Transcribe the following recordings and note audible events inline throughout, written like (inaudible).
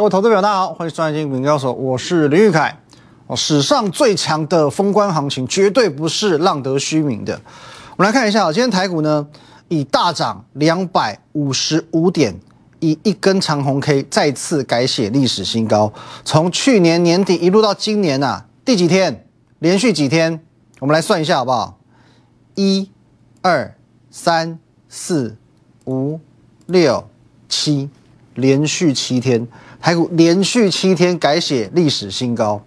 各位投资者，大家好，欢迎收看《金股交所》，我是林玉凯。哦，史上最强的封关行情绝对不是浪得虚名的。我们来看一下，今天台股呢以大涨两百五十五点，以一根长红 K 再次改写历史新高。从去年年底一路到今年啊，第几天？连续几天？我们来算一下好不好？一、二、三、四、五、六、七，连续七天。台股连续七天改写历史新高，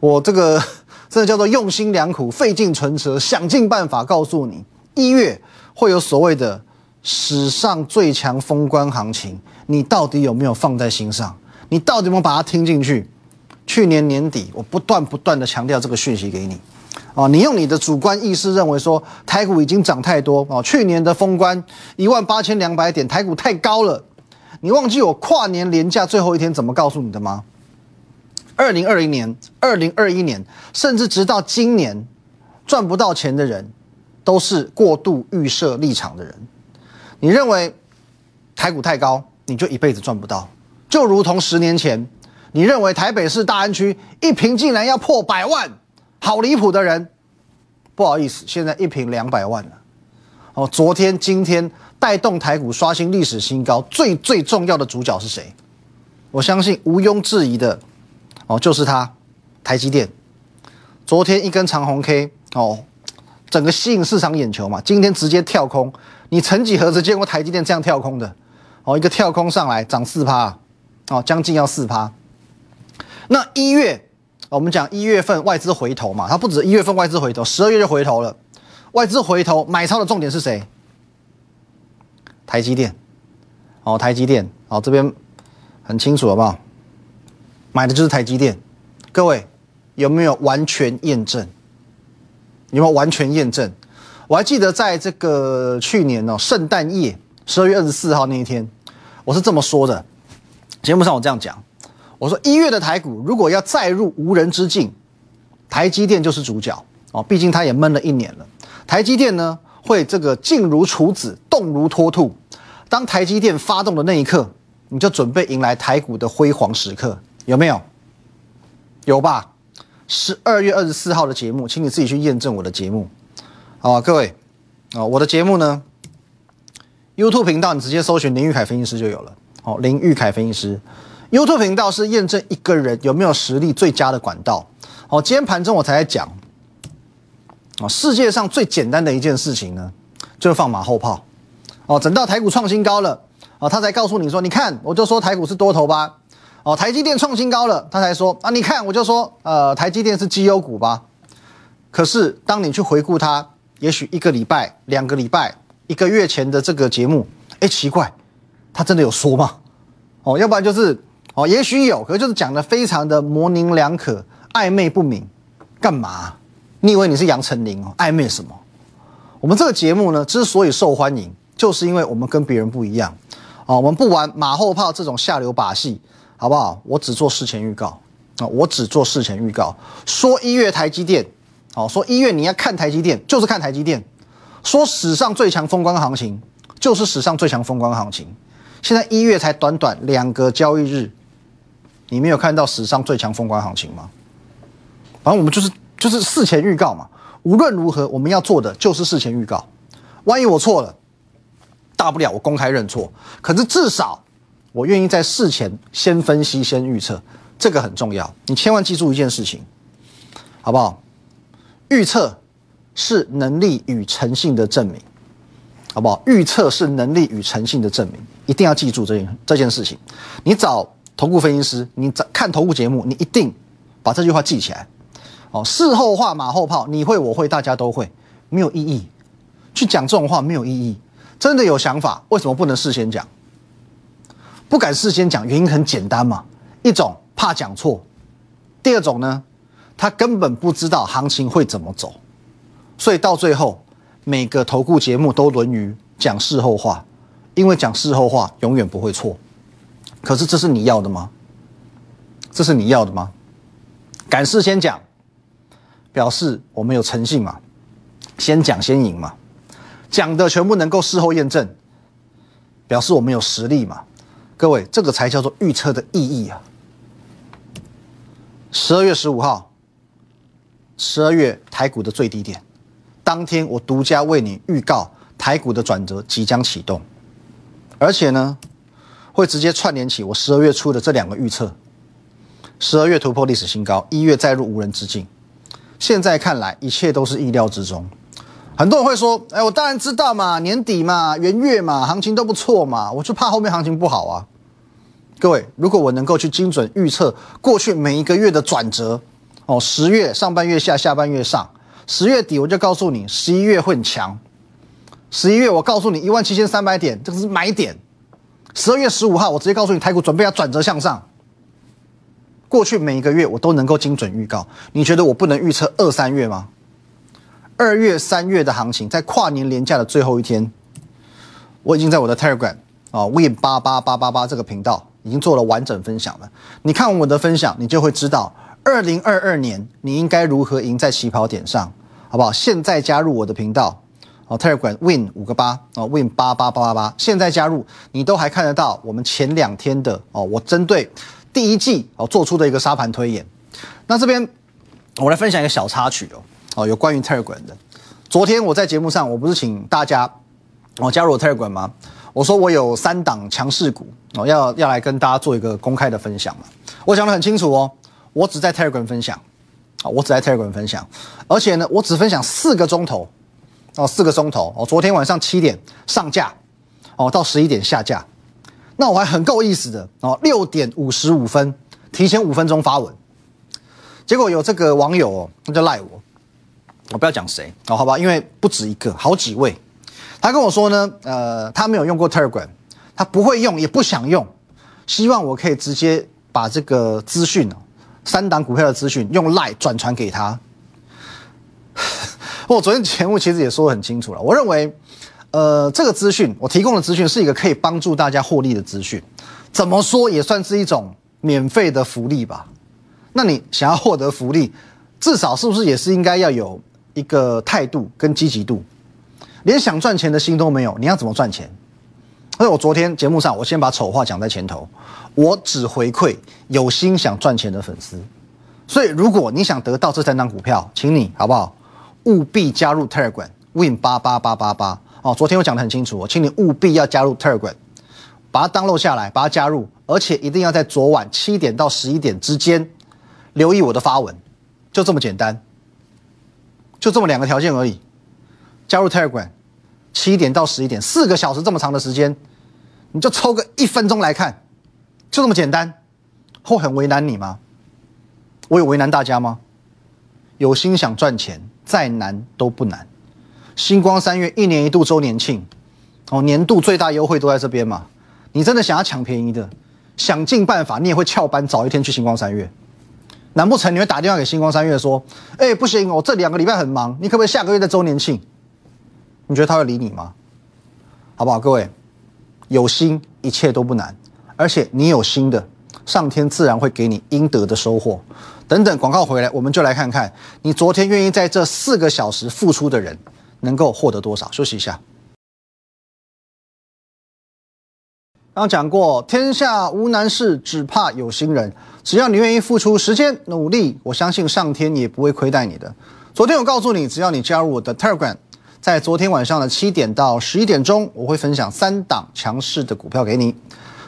我这个 (laughs) 真的叫做用心良苦、费尽唇舌，想尽办法告诉你，一月会有所谓的史上最强封关行情，你到底有没有放在心上？你到底有没有把它听进去？去年年底，我不断不断的强调这个讯息给你，哦，你用你的主观意识认为说台股已经涨太多哦，去年的封关一万八千两百点，台股太高了。你忘记我跨年连假最后一天怎么告诉你的吗？二零二零年、二零二一年，甚至直到今年，赚不到钱的人，都是过度预设立场的人。你认为台股太高，你就一辈子赚不到。就如同十年前，你认为台北市大安区一平竟然要破百万，好离谱的人。不好意思，现在一平两百万了。哦，昨天、今天。带动台股刷新历史新高，最最重要的主角是谁？我相信毋庸置疑的哦，就是它，台积电。昨天一根长红 K 哦，整个吸引市场眼球嘛。今天直接跳空，你曾几何时见过台积电这样跳空的？哦，一个跳空上来涨四趴，哦，将近要四趴。那一月，我们讲一月份外资回头嘛，它不止一月份外资回头，十二月就回头了。外资回头买超的重点是谁？台积电，哦，台积电，哦，这边很清楚好不好？买的就是台积电，各位有没有完全验证？有没有完全验证？我还记得在这个去年哦，圣诞夜十二月二十四号那一天，我是这么说的，节目上我这样讲，我说一月的台股如果要再入无人之境，台积电就是主角哦，毕竟它也闷了一年了，台积电呢？会这个静如处子，动如脱兔。当台积电发动的那一刻，你就准备迎来台股的辉煌时刻，有没有？有吧？十二月二十四号的节目，请你自己去验证我的节目。好，各位，啊，我的节目呢，YouTube 频道你直接搜寻林玉凯分析师就有了。好，林玉凯分析师，YouTube 频道是验证一个人有没有实力最佳的管道。好，今天盘中我才在讲。啊，世界上最简单的一件事情呢，就是放马后炮。哦，等到台股创新高了，啊，他才告诉你说，你看，我就说台股是多头吧。哦，台积电创新高了，他才说啊，你看，我就说，呃，台积电是绩优股吧。可是当你去回顾它，也许一个礼拜、两个礼拜、一个月前的这个节目，哎，奇怪，他真的有说吗？哦，要不然就是哦，也许有，可是就是讲的非常的模棱两可、暧昧不明，干嘛？你以为你是杨丞琳哦？暧昧什么？我们这个节目呢，之所以受欢迎，就是因为我们跟别人不一样啊！我们不玩马后炮这种下流把戏，好不好？我只做事前预告啊！我只做事前预告，说一月台积电，哦，说一月你要看台积电，就是看台积电；说史上最强风光行情，就是史上最强风光行情。现在一月才短短两个交易日，你没有看到史上最强风光行情吗？反正我们就是。就是事前预告嘛，无论如何，我们要做的就是事前预告。万一我错了，大不了我公开认错。可是至少我愿意在事前先分析、先预测，这个很重要。你千万记住一件事情，好不好？预测是能力与诚信的证明，好不好？预测是能力与诚信的证明，一定要记住这件这件事情。你找投顾分析师，你找看投顾节目，你一定把这句话记起来。哦，事后话马后炮，你会我会大家都会，没有意义。去讲这种话没有意义。真的有想法，为什么不能事先讲？不敢事先讲，原因很简单嘛。一种怕讲错，第二种呢，他根本不知道行情会怎么走，所以到最后每个投顾节目都沦于讲事后话，因为讲事后话永远不会错。可是这是你要的吗？这是你要的吗？敢事先讲。表示我们有诚信嘛，先讲先赢嘛，讲的全部能够事后验证，表示我们有实力嘛，各位，这个才叫做预测的意义啊，十二月十五号，十二月台股的最低点，当天我独家为你预告台股的转折即将启动，而且呢，会直接串联起我十二月初的这两个预测。十二月突破历史新高，一月再入无人之境。现在看来，一切都是意料之中。很多人会说：“哎，我当然知道嘛，年底嘛，元月嘛，行情都不错嘛，我就怕后面行情不好啊。”各位，如果我能够去精准预测过去每一个月的转折，哦，十月上半月下，下半月上，十月底我就告诉你，十一月会很强。十一月我告诉你一万七千三百点，这个是买点。十二月十五号我直接告诉你，台股准备要转折向上。过去每一个月我都能够精准预告，你觉得我不能预测二三月吗？二月、三月的行情，在跨年连假的最后一天，我已经在我的 Telegram 啊 Win 八八八八八这个频道已经做了完整分享了。你看我的分享，你就会知道二零二二年你应该如何赢在起跑点上，好不好？现在加入我的频道哦，Telegram Win 五个八哦，Win 八八八八八，现在加入，你都还看得到我们前两天的哦，我针对。第一季哦做出的一个沙盘推演，那这边我来分享一个小插曲哦哦有关于 Telegram 的。昨天我在节目上，我不是请大家哦加入我 Telegram 吗？我说我有三档强势股哦要要来跟大家做一个公开的分享嘛。我讲的很清楚哦，我只在 Telegram 分享啊，我只在 Telegram 分享，而且呢我只分享四个钟头哦四个钟头哦，昨天晚上七点上架哦到十一点下架。那我还很够意思的哦，六点五十五分提前五分钟发文，结果有这个网友哦，他就赖我，我不要讲谁哦，好吧，因为不止一个，好几位，他跟我说呢，呃，他没有用过 Telegram，他不会用，也不想用，希望我可以直接把这个资讯哦，三档股票的资讯用赖转传给他。(laughs) 我昨天节目其实也说得很清楚了，我认为。呃，这个资讯我提供的资讯是一个可以帮助大家获利的资讯，怎么说也算是一种免费的福利吧。那你想要获得福利，至少是不是也是应该要有一个态度跟积极度？连想赚钱的心都没有，你要怎么赚钱？所以我昨天节目上，我先把丑话讲在前头，我只回馈有心想赚钱的粉丝。所以如果你想得到这三张股票，请你好不好？务必加入 Telegram Win 八八八八八。哦，昨天我讲的很清楚，我请你务必要加入 Telegram，把它登录下来，把它加入，而且一定要在昨晚七点到十一点之间留意我的发文，就这么简单，就这么两个条件而已。加入 Telegram，七点到十一点，四个小时这么长的时间，你就抽个一分钟来看，就这么简单，会很为难你吗？我有为难大家吗？有心想赚钱，再难都不难。星光三月一年一度周年庆，哦，年度最大优惠都在这边嘛。你真的想要抢便宜的，想尽办法，你也会翘班早一天去星光三月。难不成你会打电话给星光三月说：“哎，不行，我这两个礼拜很忙，你可不可以下个月的周年庆？”你觉得他会理你吗？好不好，各位，有心一切都不难，而且你有心的，上天自然会给你应得的收获。等等，广告回来，我们就来看看你昨天愿意在这四个小时付出的人。能够获得多少？休息一下。刚讲过，天下无难事，只怕有心人。只要你愿意付出时间、努力，我相信上天也不会亏待你的。昨天我告诉你，只要你加入我的 Telegram，在昨天晚上的七点到十一点钟，我会分享三档强势的股票给你。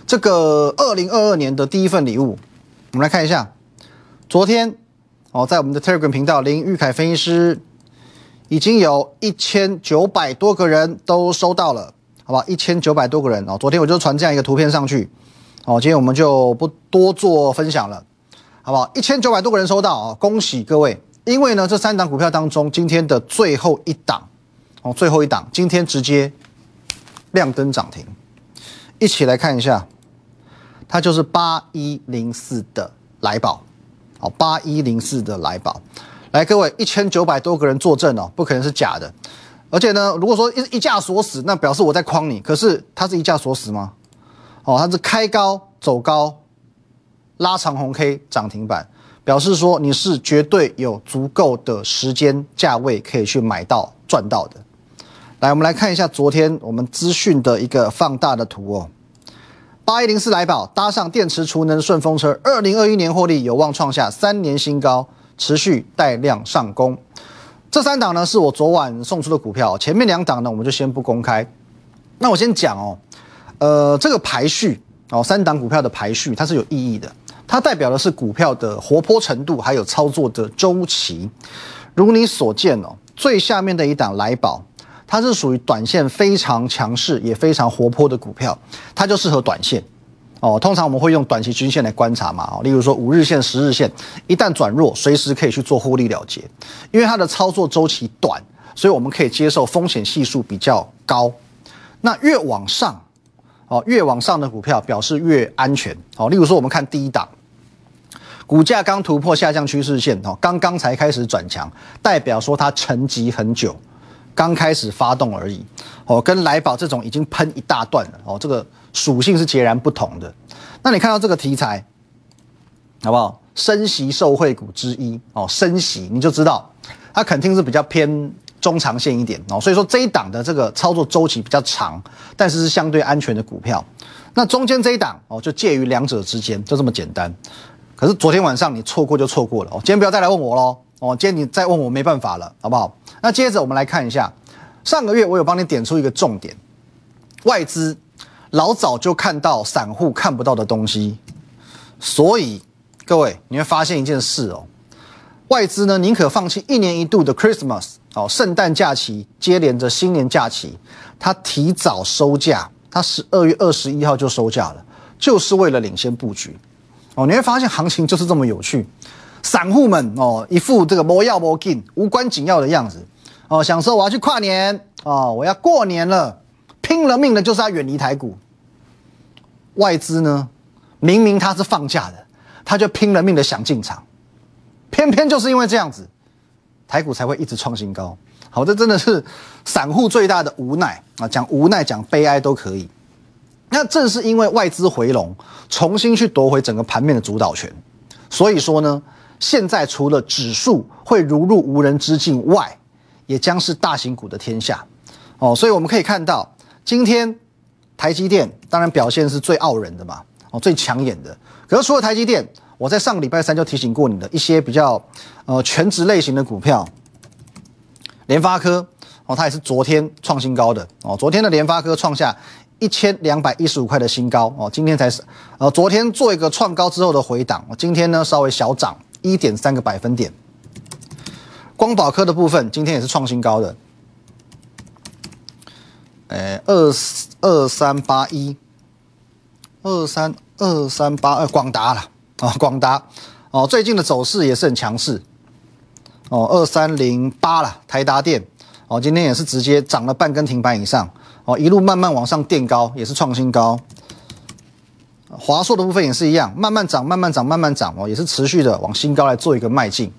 这个二零二二年的第一份礼物，我们来看一下。昨天哦，在我们的 Telegram 频道，林玉凯分析师。已经有一千九百多个人都收到了，好吧？一千九百多个人哦，昨天我就传这样一个图片上去，哦，今天我们就不多做分享了，好不好？一千九百多个人收到啊，恭喜各位！因为呢，这三档股票当中，今天的最后一档，哦，最后一档，今天直接亮灯涨停，一起来看一下，它就是八一零四的来宝，哦，八一零四的来宝。来，各位，一千九百多个人作证哦，不可能是假的。而且呢，如果说一一架锁死，那表示我在诓你。可是它是一架锁死吗？哦，它是开高走高，拉长红 K 涨停板，表示说你是绝对有足够的时间价位可以去买到赚到的。来，我们来看一下昨天我们资讯的一个放大的图哦。八一零四来宝搭上电池储能顺风车，二零二一年获利有望创下三年新高，持续带量上攻。这三档呢是我昨晚送出的股票，前面两档呢我们就先不公开。那我先讲哦，呃，这个排序哦，三档股票的排序它是有意义的，它代表的是股票的活泼程度，还有操作的周期。如你所见哦，最下面的一档来宝。它是属于短线非常强势也非常活泼的股票，它就适合短线哦。通常我们会用短期均线来观察嘛，哦，例如说五日线、十日线一旦转弱，随时可以去做获利了结，因为它的操作周期短，所以我们可以接受风险系数比较高。那越往上哦，越往上的股票表示越安全哦。例如说，我们看第一档，股价刚突破下降趋势线哦，刚刚才开始转强，代表说它沉寂很久。刚开始发动而已，哦，跟来宝这种已经喷一大段了，哦，这个属性是截然不同的。那你看到这个题材，好不好？升息受惠股之一，哦，升息你就知道它肯定是比较偏中长线一点，哦，所以说这一档的这个操作周期比较长，但是是相对安全的股票。那中间这一档，哦，就介于两者之间，就这么简单。可是昨天晚上你错过就错过了，哦，今天不要再来问我喽，哦，今天你再问我没办法了，好不好？那接着我们来看一下，上个月我有帮你点出一个重点，外资老早就看到散户看不到的东西，所以各位你会发现一件事哦，外资呢宁可放弃一年一度的 Christmas 哦圣诞假期接连着新年假期，它提早收价，它十二月二十一号就收价了，就是为了领先布局哦，你会发现行情就是这么有趣。散户们哦，一副这个莫要莫进、无关紧要的样子哦，想说我要去跨年哦，我要过年了，拼了命的就是要远离台股。外资呢，明明他是放假的，他就拼了命的想进场，偏偏就是因为这样子，台股才会一直创新高。好，这真的是散户最大的无奈啊，讲无奈讲悲哀都可以。那正是因为外资回笼，重新去夺回整个盘面的主导权，所以说呢。现在除了指数会如入无人之境外，也将是大型股的天下哦。所以我们可以看到，今天台积电当然表现是最傲人的嘛，哦，最抢眼的。可是除了台积电，我在上个礼拜三就提醒过你的一些比较呃全职类型的股票，联发科哦，它也是昨天创新高的哦。昨天的联发科创下一千两百一十五块的新高哦，今天才是呃昨天做一个创高之后的回档，今天呢稍微小涨。一点三个百分点，光宝科的部分今天也是创新高的，诶，二二三八一，二三二三八二，广达了啊，广达。哦，最近的走势也是很强势。哦，二三零八了，台达电。哦，今天也是直接涨了半根停板以上。哦，一路慢慢往上垫高，也是创新高。华硕的部分也是一样，慢慢涨，慢慢涨，慢慢涨哦，也是持续的往新高来做一个迈进，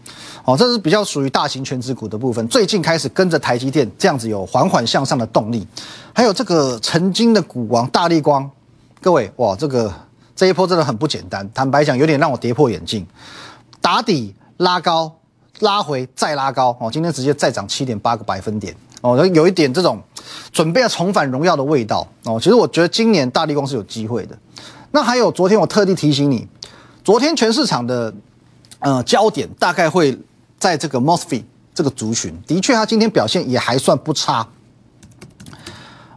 哦，这是比较属于大型全值股的部分。最近开始跟着台积电这样子有缓缓向上的动力，还有这个曾经的股王大力光，各位哇，这个这一波真的很不简单，坦白讲有点让我跌破眼镜，打底拉高，拉回再拉高哦，今天直接再涨七点八个百分点哦，有一点这种准备要重返荣耀的味道哦。其实我觉得今年大力光是有机会的。那还有，昨天我特地提醒你，昨天全市场的呃焦点大概会在这个 Mosfet 这个族群，的确，它今天表现也还算不差。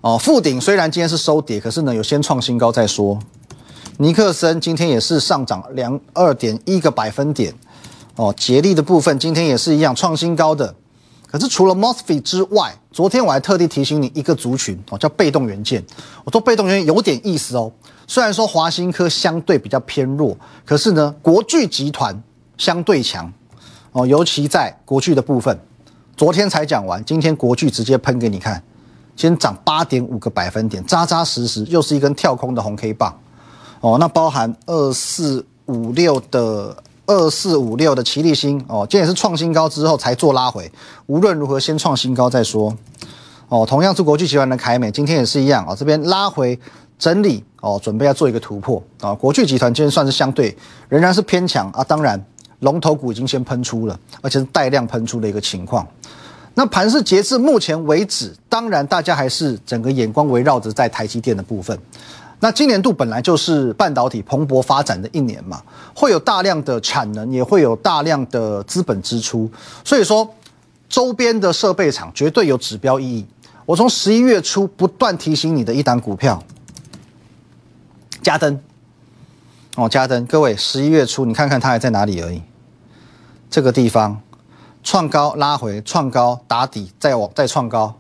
哦，富鼎虽然今天是收跌，可是呢有先创新高再说。尼克森今天也是上涨两二点一个百分点。哦，捷力的部分今天也是一样创新高的。可是除了 Mosfet 之外，昨天我还特地提醒你一个族群哦，叫被动元件。我说被动元件有点意思哦。虽然说华新科相对比较偏弱，可是呢，国巨集团相对强哦，尤其在国巨的部分，昨天才讲完，今天国巨直接喷给你看，先涨八点五个百分点，扎扎实实，又是一根跳空的红 K 棒哦。那包含二四五六的二四五六的齐力新哦，今天也是创新高之后才做拉回，无论如何先创新高再说哦。同样是国巨集团的凯美，今天也是一样啊，这边拉回。整理哦，准备要做一个突破啊！国巨集团今天算是相对仍然是偏强啊，当然龙头股已经先喷出了，而且是带量喷出的一个情况。那盘市截至目前为止，当然大家还是整个眼光围绕着在台积电的部分。那今年度本来就是半导体蓬勃发展的一年嘛，会有大量的产能，也会有大量的资本支出，所以说周边的设备厂绝对有指标意义。我从十一月初不断提醒你的一档股票，嘉登，哦，嘉登，各位十一月初你看看它还在哪里而已，这个地方创高拉回，创高打底，再往再创高。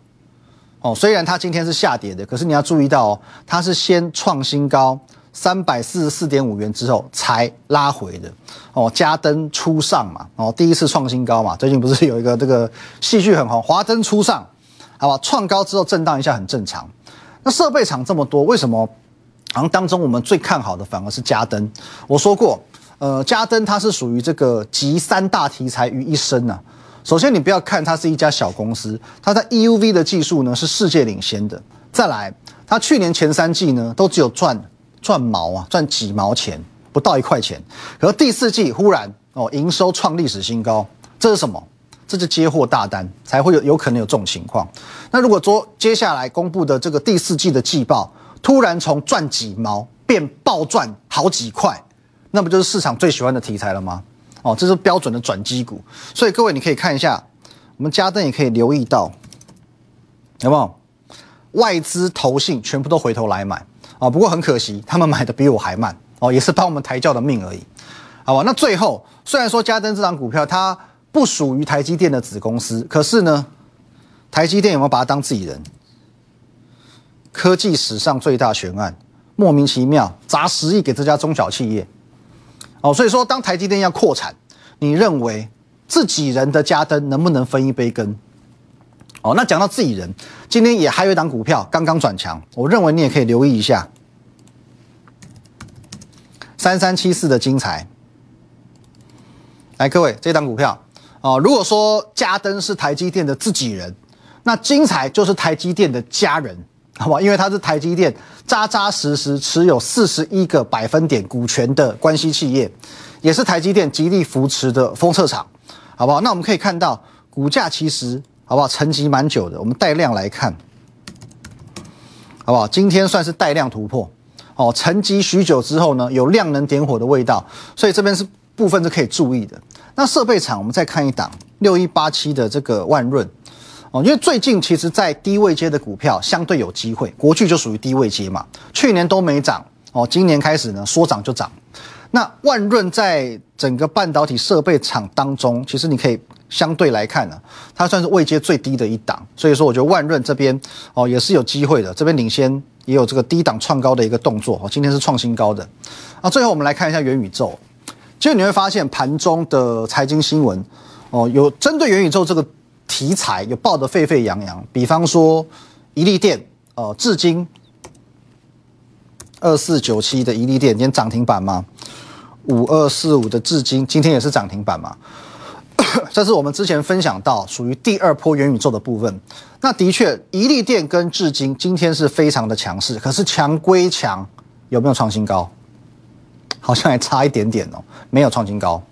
哦，虽然它今天是下跌的，可是你要注意到哦，它是先创新高三百四十四点五元之后才拉回的。哦，加登初上嘛，哦，第一次创新高嘛，最近不是有一个这个戏剧很红，华灯初上，好吧，创高之后震荡一下很正常。那设备厂这么多，为什么？好像当中我们最看好的反而是加登。我说过，呃，加登它是属于这个集三大题材于一身呐。首先，你不要看它是一家小公司，它在 EUV 的技术呢是世界领先的。再来，它去年前三季呢都只有赚赚毛啊，赚几毛钱，不到一块钱。可是第四季忽然哦，营收创历史新高，这是什么？这是接货大单才会有有可能有这种情况。那如果说接下来公布的这个第四季的季报突然从赚几毛变暴赚好几块，那不就是市场最喜欢的题材了吗？哦，这是标准的转机股，所以各位你可以看一下，我们嘉登也可以留意到，有没有外资投信全部都回头来买啊？不过很可惜，他们买的比我还慢哦，也是帮我们抬轿的命而已，好吧？那最后虽然说嘉登这张股票它不属于台积电的子公司，可是呢，台积电有没有把它当自己人？科技史上最大悬案，莫名其妙砸十亿给这家中小企业。哦，所以说，当台积电要扩产，你认为自己人的加登能不能分一杯羹？哦，那讲到自己人，今天也还有一档股票刚刚转强，我认为你也可以留意一下，三三七四的精彩。来，各位，这档股票哦，如果说加登是台积电的自己人，那精彩就是台积电的家人。好吧，因为它是台积电扎扎实实持有四十一个百分点股权的关系企业，也是台积电极力扶持的封测厂，好不好？那我们可以看到股价其实好不好，沉积蛮久的。我们带量来看，好不好？今天算是带量突破，哦，沉积许久之后呢，有量能点火的味道，所以这边是部分是可以注意的。那设备厂，我们再看一档六一八七的这个万润。哦，因为最近其实，在低位阶的股票相对有机会，国巨就属于低位阶嘛，去年都没涨，哦，今年开始呢说涨就涨。那万润在整个半导体设备厂当中，其实你可以相对来看呢，它算是位阶最低的一档，所以说我觉得万润这边哦也是有机会的，这边领先也有这个低档创高的一个动作，哦，今天是创新高的。那最后我们来看一下元宇宙，其实你会发现盘中的财经新闻，哦，有针对元宇宙这个。题材有爆得沸沸扬扬，比方说，宜利电，呃，至今二四九七的宜利店今天涨停板吗？五二四五的至今今天也是涨停板吗？(coughs) 这是我们之前分享到属于第二波元宇宙的部分。那的确，宜利店跟至今今天是非常的强势，可是强归强，有没有创新高？好像还差一点点哦，没有创新高。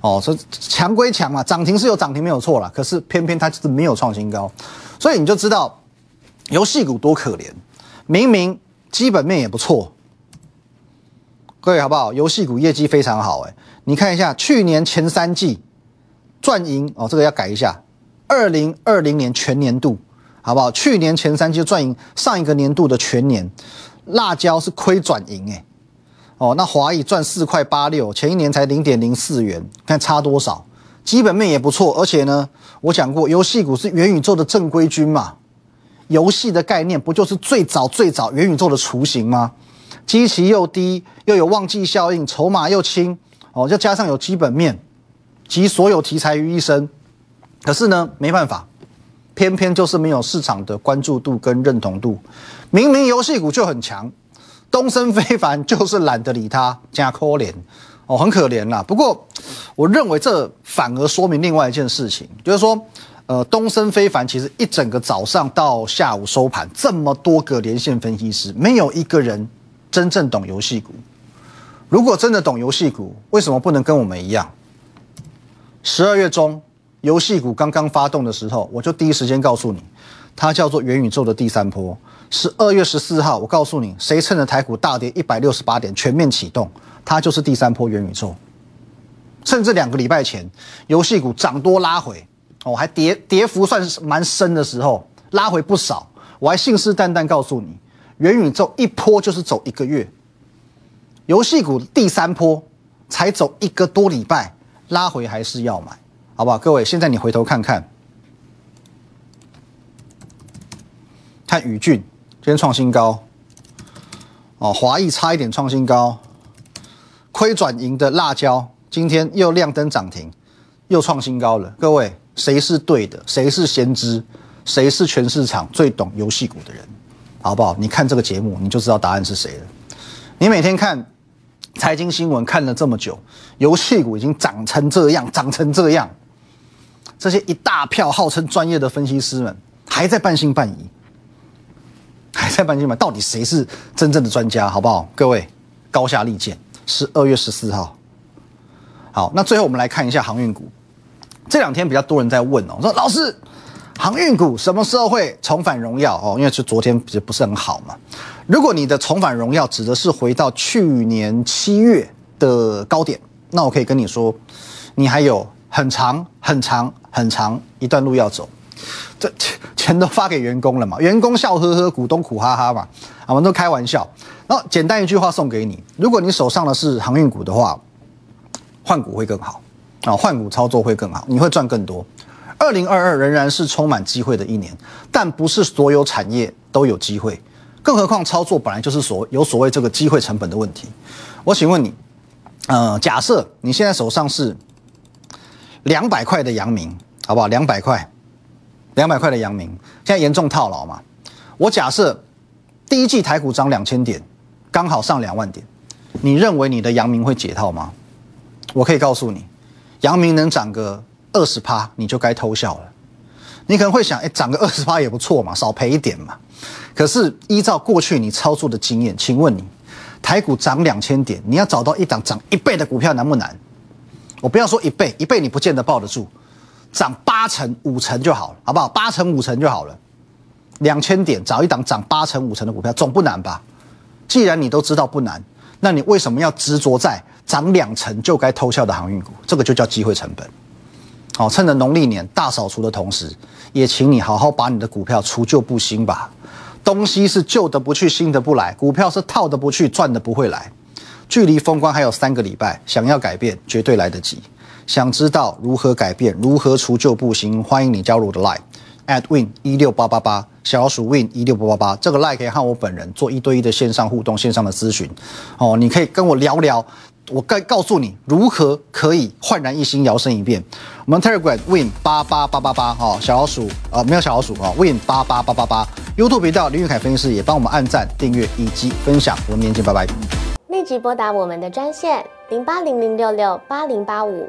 哦，说强归强嘛，涨停是有涨停没有错啦，可是偏偏它就是没有创新高，所以你就知道游戏股多可怜，明明基本面也不错，各位好不好？游戏股业绩非常好，哎，你看一下去年前三季赚赢哦，这个要改一下，二零二零年全年度好不好？去年前三季赚赢上一个年度的全年，辣椒是亏转盈，哎。哦，那华谊赚四块八六，前一年才零点零四元，看差多少？基本面也不错，而且呢，我讲过，游戏股是元宇宙的正规军嘛，游戏的概念不就是最早最早元宇宙的雏形吗？基期又低，又有旺季效应，筹码又轻，哦，再加上有基本面，集所有题材于一身。可是呢，没办法，偏偏就是没有市场的关注度跟认同度。明明游戏股就很强。东升非凡就是懒得理他，加可怜哦，很可怜啦。不过，我认为这反而说明另外一件事情，就是说，呃，东升非凡其实一整个早上到下午收盘，这么多个连线分析师，没有一个人真正懂游戏股。如果真的懂游戏股，为什么不能跟我们一样？十二月中游戏股刚刚发动的时候，我就第一时间告诉你，它叫做元宇宙的第三波。十二月十四号，我告诉你，谁趁着台股大跌一百六十八点全面启动，它就是第三波元宇宙。甚至两个礼拜前，游戏股涨多拉回，哦，还跌跌幅算是蛮深的时候，拉回不少，我还信誓旦旦告诉你，元宇宙一波就是走一个月，游戏股第三波才走一个多礼拜，拉回还是要买，好不好？各位，现在你回头看看，看宇俊。今天创新高，哦，华谊差一点创新高，亏转盈的辣椒今天又亮灯涨停，又创新高了。各位，谁是对的？谁是先知？谁是全市场最懂游戏股的人？好不好？你看这个节目，你就知道答案是谁了。你每天看财经新闻看了这么久，游戏股已经涨成这样，涨成这样，这些一大票号称专业的分析师们还在半信半疑。还在半斤买，到底谁是真正的专家，好不好？各位，高下立见。十二月十四号，好，那最后我们来看一下航运股。这两天比较多人在问哦，说老师，航运股什么时候会重返荣耀哦？因为是昨天不是不是很好嘛。如果你的重返荣耀指的是回到去年七月的高点，那我可以跟你说，你还有很长很长很长一段路要走。这钱钱都发给员工了嘛？员工笑呵呵，股东苦哈哈嘛？我们都开玩笑。那简单一句话送给你：如果你手上的是航运股的话，换股会更好啊，换股操作会更好，你会赚更多。二零二二仍然是充满机会的一年，但不是所有产业都有机会，更何况操作本来就是所有所谓这个机会成本的问题。我请问你，呃，假设你现在手上是两百块的阳明，好不好？两百块。两百块的阳明现在严重套牢嘛？我假设第一季台股涨两千点，刚好上两万点，你认为你的阳明会解套吗？我可以告诉你，阳明能涨个二十趴，你就该偷笑了。你可能会想，哎，涨个二十趴也不错嘛，少赔一点嘛。可是依照过去你操作的经验，请问你，台股涨两千点，你要找到一档涨一倍的股票难不难？我不要说一倍，一倍你不见得抱得住。涨八成五成就好了，好不好？八成五成就好了，两千点找一档涨八成五成的股票总不难吧？既然你都知道不难，那你为什么要执着在涨两成就该偷笑的航运股？这个就叫机会成本。好，趁着农历年大扫除的同时，也请你好好把你的股票除旧布新吧。东西是旧的不去，新的不来；股票是套的不去，赚的不会来。距离封关还有三个礼拜，想要改变绝对来得及。想知道如何改变，如何除旧布新？欢迎你加入我的 Line at win 一六八八八，小老鼠 win 一六八八八。这个 Line 可以和我本人做一对一的线上互动、线上的咨询。哦，你可以跟我聊聊，我该告诉你如何可以焕然一新、摇身一变。我们 Telegram win 八八八八八，哈，小老鼠啊，没有小老鼠啊，win 八八八八八。YouTube 频道林玉凯分析师也帮我们按赞、订阅以及分享。我们明天见，拜拜。立即拨打我们的专线零八零零六六八零八五。